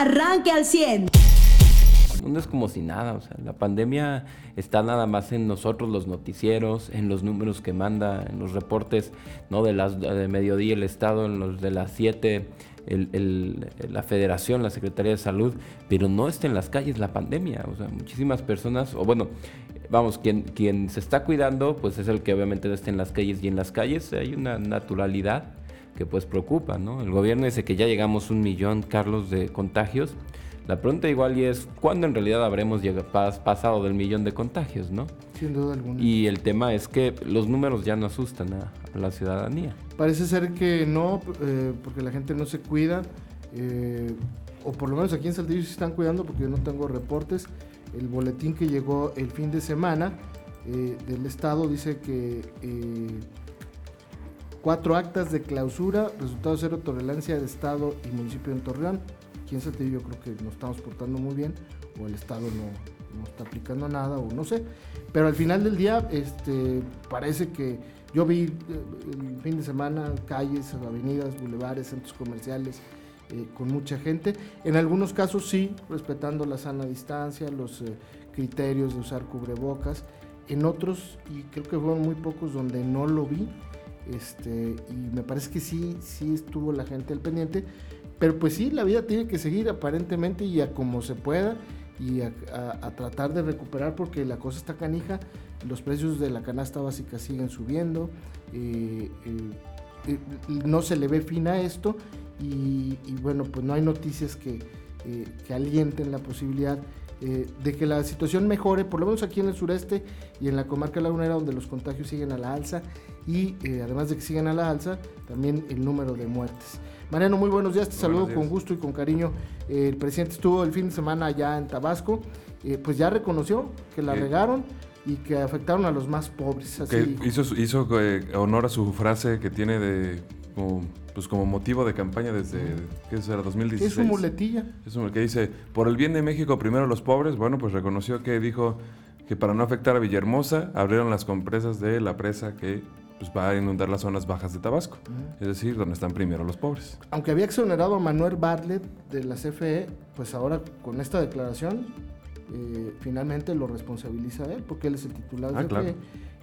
arranque al 100. No es como si nada, o sea, la pandemia está nada más en nosotros los noticieros, en los números que manda, en los reportes, ¿no? De las de mediodía el Estado, en los de las 7 la Federación, la Secretaría de Salud, pero no está en las calles la pandemia, o sea, muchísimas personas, o bueno, vamos, quien, quien se está cuidando, pues es el que obviamente no está en las calles y en las calles hay una naturalidad que pues preocupa, ¿no? El gobierno dice que ya llegamos un millón, Carlos, de contagios. La pregunta igual y es, ¿cuándo en realidad habremos llegado, pasado del millón de contagios, no? Sin duda alguna. Y el tema es que los números ya no asustan a, la ciudadanía. Parece ser que no, eh, porque la gente no se cuida, eh, o por lo menos aquí en Saldillo se están cuidando porque yo no tengo reportes. El boletín que llegó el fin de semana eh, del Estado dice que Cuatro actas de clausura, resultado cero tolerancia de Estado y municipio en Torreón. En Saltillo yo creo que nos estamos portando muy bien, o el Estado no, está aplicando nada, o no sé. Pero al final del día, este, parece que yo vi eh, el fin de semana calles, avenidas, bulevares, centros comerciales, eh, con mucha gente. En algunos casos sí, respetando la sana distancia, los eh, criterios de usar cubrebocas. En otros, y creo que fueron muy pocos donde no lo vi, este, y me parece que sí, sí estuvo la gente al pendiente. Pero pues sí, la vida tiene que seguir aparentemente y a como se pueda y a, tratar de recuperar porque la cosa está canija. Los precios de la canasta básica siguen subiendo. Eh, eh, eh, no se le ve fin a esto y, bueno, pues no hay noticias que, que alienten la posibilidad de que la situación mejore, por lo menos aquí en el sureste y en la comarca lagunera donde los contagios siguen a la alza y eh, además de que sigan a la alza, también el número de muertes. Mariano, muy buenos días, te saludo con gusto y con cariño. el presidente estuvo el fin de semana allá en Tabasco, eh, pues ya reconoció que la regaron y que afectaron a los más pobres. Así. hizo, hizo eh, honor a su frase que tiene de como, pues como motivo de campaña desde, ¿qué será? 2016. Es su muletilla. Es un, que dice, por el bien de México, primero los pobres. Bueno, pues reconoció que dijo que para no afectar a Villahermosa, abrieron las compresas de la presa que pues va a inundar las zonas bajas de Tabasco, es decir, donde están primero los pobres. Aunque había exonerado a Manuel Bartlett de la CFE, pues ahora con esta declaración eh, finalmente lo responsabiliza a él, porque él es el titular de la ah, CFE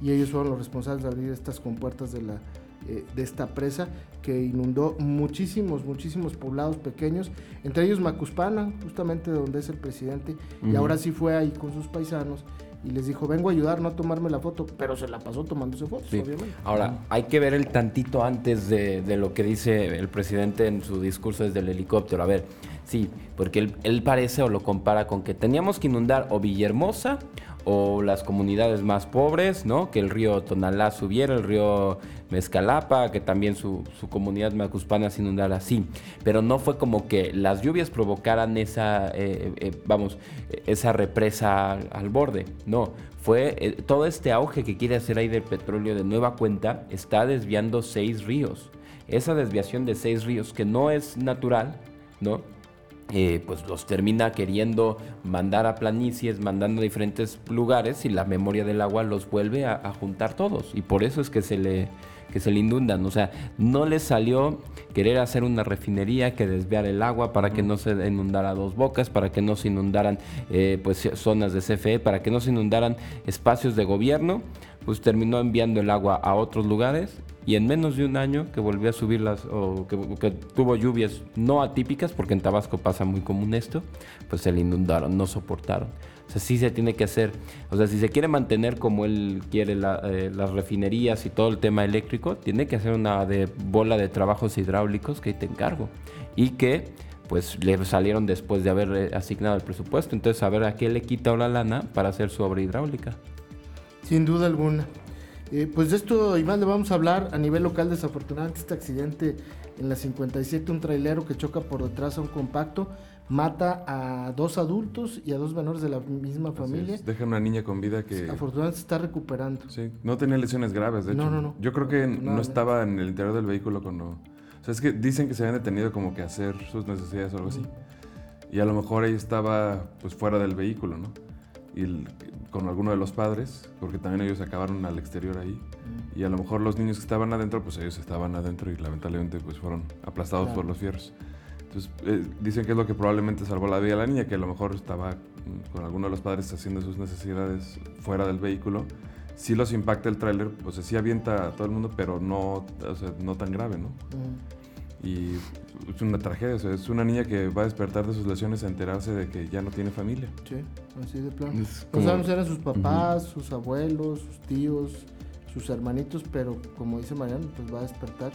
y ellos fueron los responsables de abrir estas compuertas de la eh, de esta presa que inundó muchísimos, muchísimos poblados pequeños, entre ellos Macuspana, justamente donde es el presidente, y ahora sí fue ahí con sus paisanos y les dijo, vengo a ayudar, no a tomarme la foto, pero se la pasó tomándose fotos, obviamente. Ahora, hay que ver el tantito antes de, lo que dice el presidente en su discurso desde el helicóptero. A ver, sí, porque él, parece o lo compara con que teníamos que inundar o Villahermosa o las comunidades más pobres, ¿no? Que el río Tonalá subiera, el río Mezcalapa, que también su, comunidad macuspana se inundara así. Pero no fue como que las lluvias provocaran esa, eh, eh, vamos, esa represa al, borde, no. Fue eh, todo este auge que quiere hacer ahí del petróleo de nueva cuenta está desviando seis ríos. Esa desviación de seis ríos que no es natural, ¿no? Eh, pues los termina queriendo mandar a planicies, mandando a diferentes lugares y la memoria del agua los vuelve a, juntar todos. Y por eso es que se le que se le inundan. O sea, no les salió querer hacer una refinería que desviar el agua para que no se inundara dos bocas, para que no se inundaran eh, pues, zonas de CFE, para que no se inundaran espacios de gobierno. Pues terminó enviando el agua a otros lugares y en menos de un año que volvió a subir las, o que, tuvo lluvias no atípicas, porque en Tabasco pasa muy común esto, pues se le inundaron, no soportaron. O sea, sí se tiene que hacer, o sea, si se quiere mantener como él quiere eh, las refinerías y todo el tema eléctrico, tiene que hacer una de bola de trabajos hidráulicos que te encargo y que pues le salieron después de haber eh, asignado el presupuesto. Entonces, a ver a qué le quita la lana para hacer su obra hidráulica. Sin duda alguna. Eh, pues de esto y más le vamos a hablar a nivel local. Desafortunadamente, este accidente en la 57, un trailero que choca por detrás a un compacto, mata a dos adultos y a dos menores de la misma familia. Deja una niña con vida que. Afortunadamente se está recuperando. Sí, no tenía lesiones graves, de hecho. No, no, no. Yo creo que no estaba en el interior del vehículo cuando. O sea, es que dicen que se habían detenido como que a hacer sus necesidades o algo así. Y a lo mejor ahí estaba pues fuera del vehículo, ¿no? Y con alguno de los padres, porque también ellos acabaron al exterior ahí. Y a lo mejor los niños que estaban adentro, pues ellos estaban adentro y lamentablemente pues fueron aplastados por los fierros. Entonces, eh, dicen que es lo que probablemente salvó la vida a la niña, que a lo mejor estaba mm, con alguno de los padres haciendo sus necesidades fuera del vehículo. Sí los impacta el tráiler, pues sí avienta a todo el mundo, pero no, no tan grave, ¿no? Y es una tragedia, es una niña que va a despertar de sus lesiones a enterarse de que ya no tiene familia. Sí, así de plano. No sabemos si eran sus papás, sus abuelos, sus tíos, sus hermanitos, pero como dice Mariano, pues va a despertar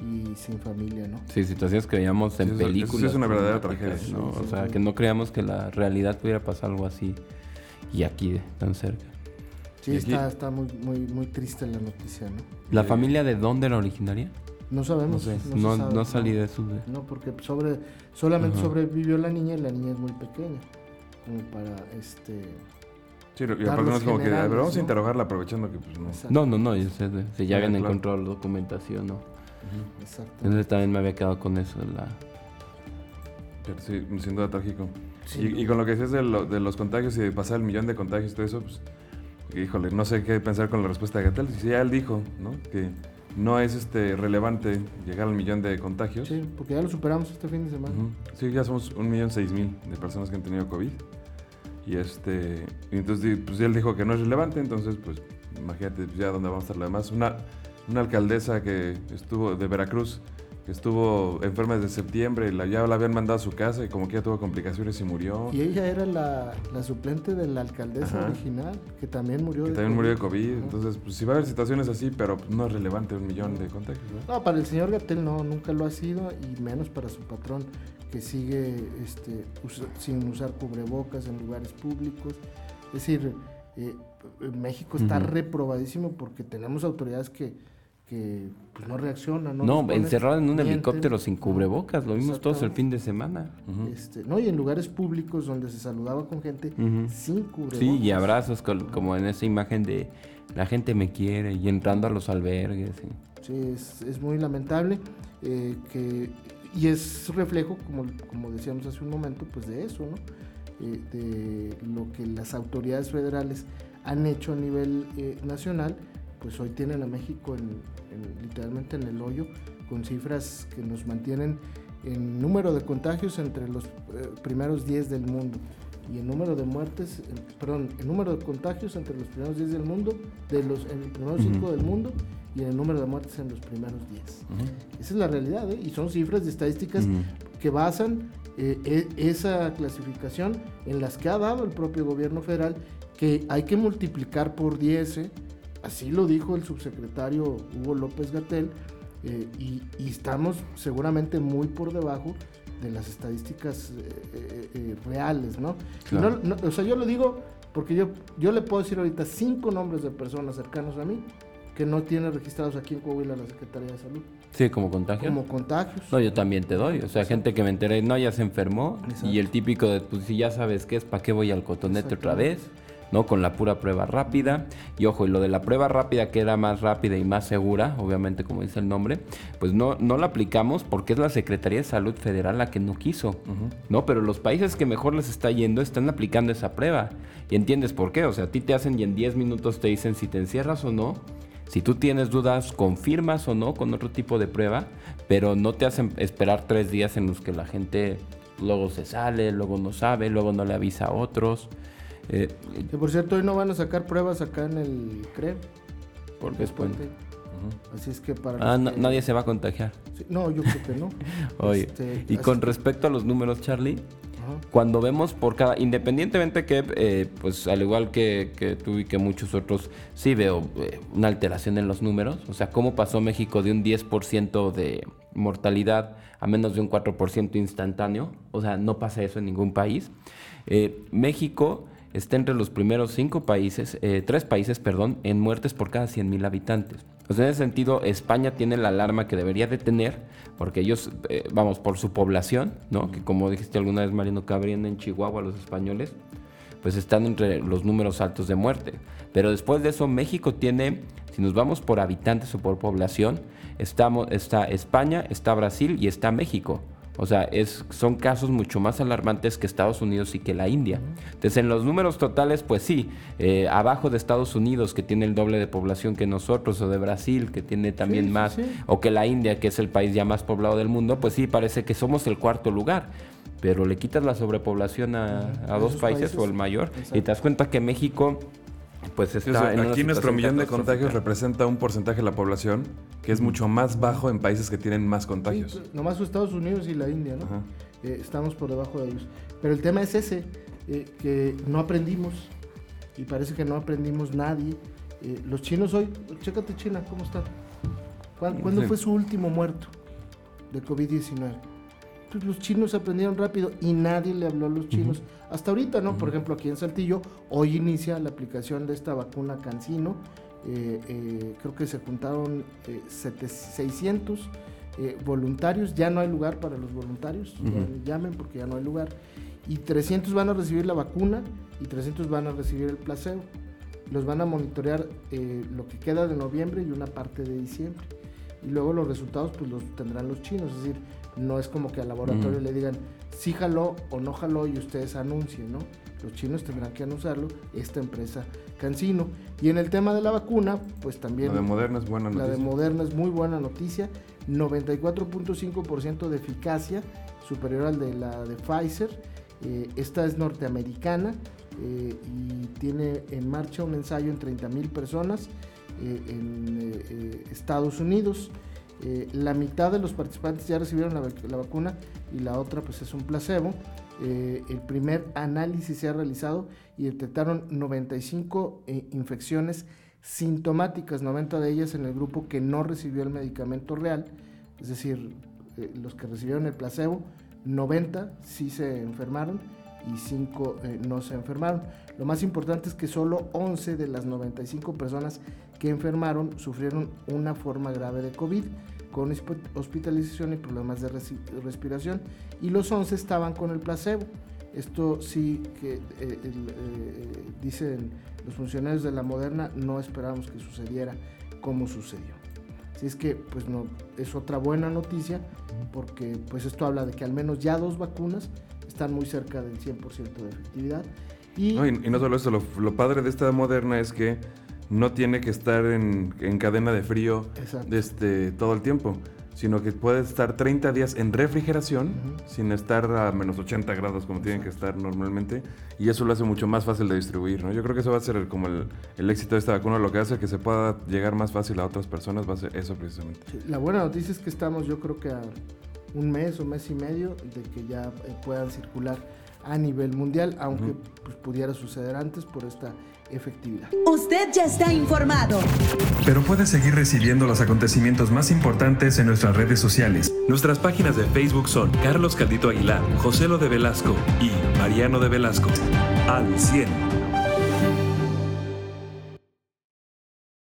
y sin familia, ¿no? Sí, situaciones que veíamos en películas. Eso es una verdadera tragedia. ¿no? o sea, que no creamos que la realidad pudiera pasar algo así y aquí tan cerca. Sí, está, está muy, muy, muy triste la noticia, ¿no? ¿La familia de dónde era originaria? No sabemos. No, no, salí de eso. No, porque sobre, solamente sobrevivió la niña y la niña es muy pequeña. Como para este. Sí, y aparte no es como que. Pero vamos a interrogarla aprovechando que pues no. No, no, no. si ya habían encontrado la documentación, ¿no? Exacto. Entonces también me había quedado con eso. La... sí, sin duda trágico. y, con lo que decías de, de, los contagios y de pasar el millón de contagios y todo eso, pues, híjole, no sé qué pensar con la respuesta de Gatel. Si ya él dijo, ¿no? Que no es este relevante llegar al millón de contagios. Sí, porque ya lo superamos este fin de semana. Sí, ya somos un millón seis mil de personas que han tenido COVID. Y este, entonces pues él dijo que no es relevante, entonces pues imagínate pues, ya dónde vamos a estar. Además, una, una alcaldesa que estuvo de Veracruz, que estuvo enferma desde septiembre, la, ya la habían mandado a su casa y como que ya tuvo complicaciones y murió. Y ella era la, la suplente de la alcaldesa original, que también murió que de también murió de COVID. Entonces, pues sí va a haber situaciones así, pero no es relevante un millón de contagios. ¿no? para el señor Gatel no, nunca lo ha sido y menos para su patrón, que sigue este, sin usar cubrebocas en lugares públicos. Es decir, eh, México está reprobadísimo porque tenemos autoridades que que pues, no reacciona. No, no encerrado en un helicóptero sin cubrebocas, lo vimos todos el fin de semana. este, no, y en lugares públicos donde se saludaba con gente sin cubrebocas. Sí, y abrazos como en esa imagen de la gente me quiere y entrando a los albergues. Sí, es, es, muy lamentable eh, que, y es reflejo, como, como decíamos hace un momento, pues de eso, ¿no? Eh, de lo que las autoridades federales han hecho a nivel eh, nacional pues hoy tienen a México en, literalmente en el hoyo, con cifras que nos mantienen en número de contagios entre los eh, primeros 10 del mundo y el número de muertes, perdón, el número de contagios entre los primeros 10 del mundo, de los en los primeros 5 del mundo y el número de muertes en los primeros 10. Esa es la realidad, ¿eh? y son cifras de estadísticas que basan eh, e, esa clasificación en las que ha dado el propio gobierno federal, que hay que multiplicar por 10 Así lo dijo el subsecretario Hugo López Gatel eh, y, estamos seguramente muy por debajo de las estadísticas eh, eh, reales, ¿no? O sea, yo lo digo porque yo, yo le puedo decir ahorita cinco nombres de personas cercanas a mí que no tienen registrados aquí en Coahuila la Secretaría de Salud. Sí, como contagios. Como contagios. No, yo también te doy. O sea, gente que me enteré, no, ya se enfermó. Y el típico de, pues si ya sabes qué es, ¿para qué voy al cotonete otra vez? ¿No? Con la pura prueba rápida. Y ojo, y lo de la prueba rápida que era más rápida y más segura, obviamente como dice el nombre, pues no, no la aplicamos porque es la Secretaría de Salud Federal la que no quiso, ¿no? Pero los países que mejor les está yendo están aplicando esa prueba. Y entiendes por qué, o sea, a ti te hacen y en 10 minutos te dicen si te encierras o no. Si tú tienes dudas, confirmas o no con otro tipo de prueba, pero no te hacen esperar tres días en los que la gente luego se sale, luego no sabe, luego no le avisa a otros. Eh, que por cierto, hoy no van a sacar pruebas acá en el CRE. Porque es puente. Así es que para. Ah, nadie se va a contagiar. no, yo creo que no. Oye, este, y con respecto a los números, Charlie, cuando vemos por cada. Independientemente que, eh, pues al igual que, que, tú y que muchos otros, sí veo eh, una alteración en los números. O sea, cómo pasó México de un 10% de mortalidad a menos de un 4% instantáneo. O sea, no pasa eso en ningún país. México está entre los primeros cinco países, eh, tres países, perdón, en muertes por cada 100.000 habitantes. Pues en ese sentido, España tiene la alarma que debería de tener, porque ellos, eh, vamos, por su población, ¿no? Que como dijiste alguna vez, Marino Cabrien, en Chihuahua, los españoles, pues están entre los números altos de muerte. Pero después de eso, México tiene, si nos vamos por habitantes o por población, estamos, está España, está Brasil y está México. O sea, es, son casos mucho más alarmantes que Estados Unidos y que la India. Entonces, en los números totales, pues sí, eh, abajo de Estados Unidos, que tiene el doble de población que nosotros, o de Brasil, que tiene también más, o que la India, que es el país ya más poblado del mundo, pues sí, parece que somos el cuarto lugar. Pero le quitas la sobrepoblación a, dos países, o el mayor, y te das cuenta que México pues está aquí nuestro millón de contagios representa un porcentaje de la población que es mucho más bajo en países que tienen más contagios. Sí, pues, nomás Estados Unidos y la India, ¿no? Eh, estamos por debajo de ellos. Pero el tema es ese, eh, que no aprendimos y parece que no aprendimos nadie. Eh, los chinos hoy, chécate China, ¿cómo está? ¿Cuándo, fue su último muerto de COVID-19? Pues los chinos aprendieron rápido y nadie le habló a los chinos. Hasta ahorita, ¿no? Por ejemplo, aquí en Saltillo, hoy inicia la aplicación de esta vacuna Cancino. Eh, eh, creo que se juntaron 600 eh, voluntarios. Ya no hay lugar para los voluntarios. Llamen porque ya no hay lugar. Y 300 van a recibir la vacuna y 300 van a recibir el placebo. Los van a monitorear lo que queda de noviembre y una parte de diciembre. Y luego los resultados pues los tendrán los chinos. Es decir, no es como que al laboratorio le digan, sí jaló o no jaló y ustedes anuncien, ¿no? Los chinos tendrán que anunciarlo, esta empresa Cancino. Y en el tema de la vacuna, pues también... La de Moderna es buena noticia. La de Moderna es muy buena noticia. 94.5% de eficacia, superior al de la de Pfizer. Eh, esta es norteamericana eh, y tiene en marcha un ensayo en 30.000 personas eh, en Estados Unidos. Eh, la mitad de los participantes ya recibieron la, vacuna y la otra pues es un placebo. Eh, el primer análisis se ha realizado y detectaron 95 eh, infecciones sintomáticas, 90 de ellas en el grupo que no recibió el medicamento real, es decir, los que recibieron el placebo, 90 sí se enfermaron y 5 no se enfermaron. Lo más importante es que solo 11 de las 95 personas que enfermaron sufrieron una forma grave de COVID con hospitalización y problemas de respiración y los 11 estaban con el placebo. Esto sí que eh, eh, dicen los funcionarios de la Moderna, no esperábamos que sucediera como sucedió. Así es que pues no es otra buena noticia porque pues esto habla de que al menos ya dos vacunas están muy cerca del 100% de efectividad. Y no, y, no solo eso, lo, lo padre de esta Moderna es que no tiene que estar en, cadena de frío este, todo el tiempo, sino que puede estar 30 días en refrigeración sin estar a menos 80 grados como tienen que estar normalmente y eso lo hace mucho más fácil de distribuir. ¿no? Yo creo que eso va a ser como el, éxito de esta vacuna, lo que hace que se pueda llegar más fácil a otras personas va a ser eso precisamente. la buena noticia es que estamos yo creo que a un mes o mes y medio de que ya eh, puedan circular a nivel mundial, aunque pues, pudiera suceder antes por esta efectividad. Usted ya está informado. Pero puede seguir recibiendo los acontecimientos más importantes en nuestras redes sociales. Nuestras páginas de Facebook son Carlos Caldito Aguilar, José Lo de Velasco y Mariano de Velasco. Al 100.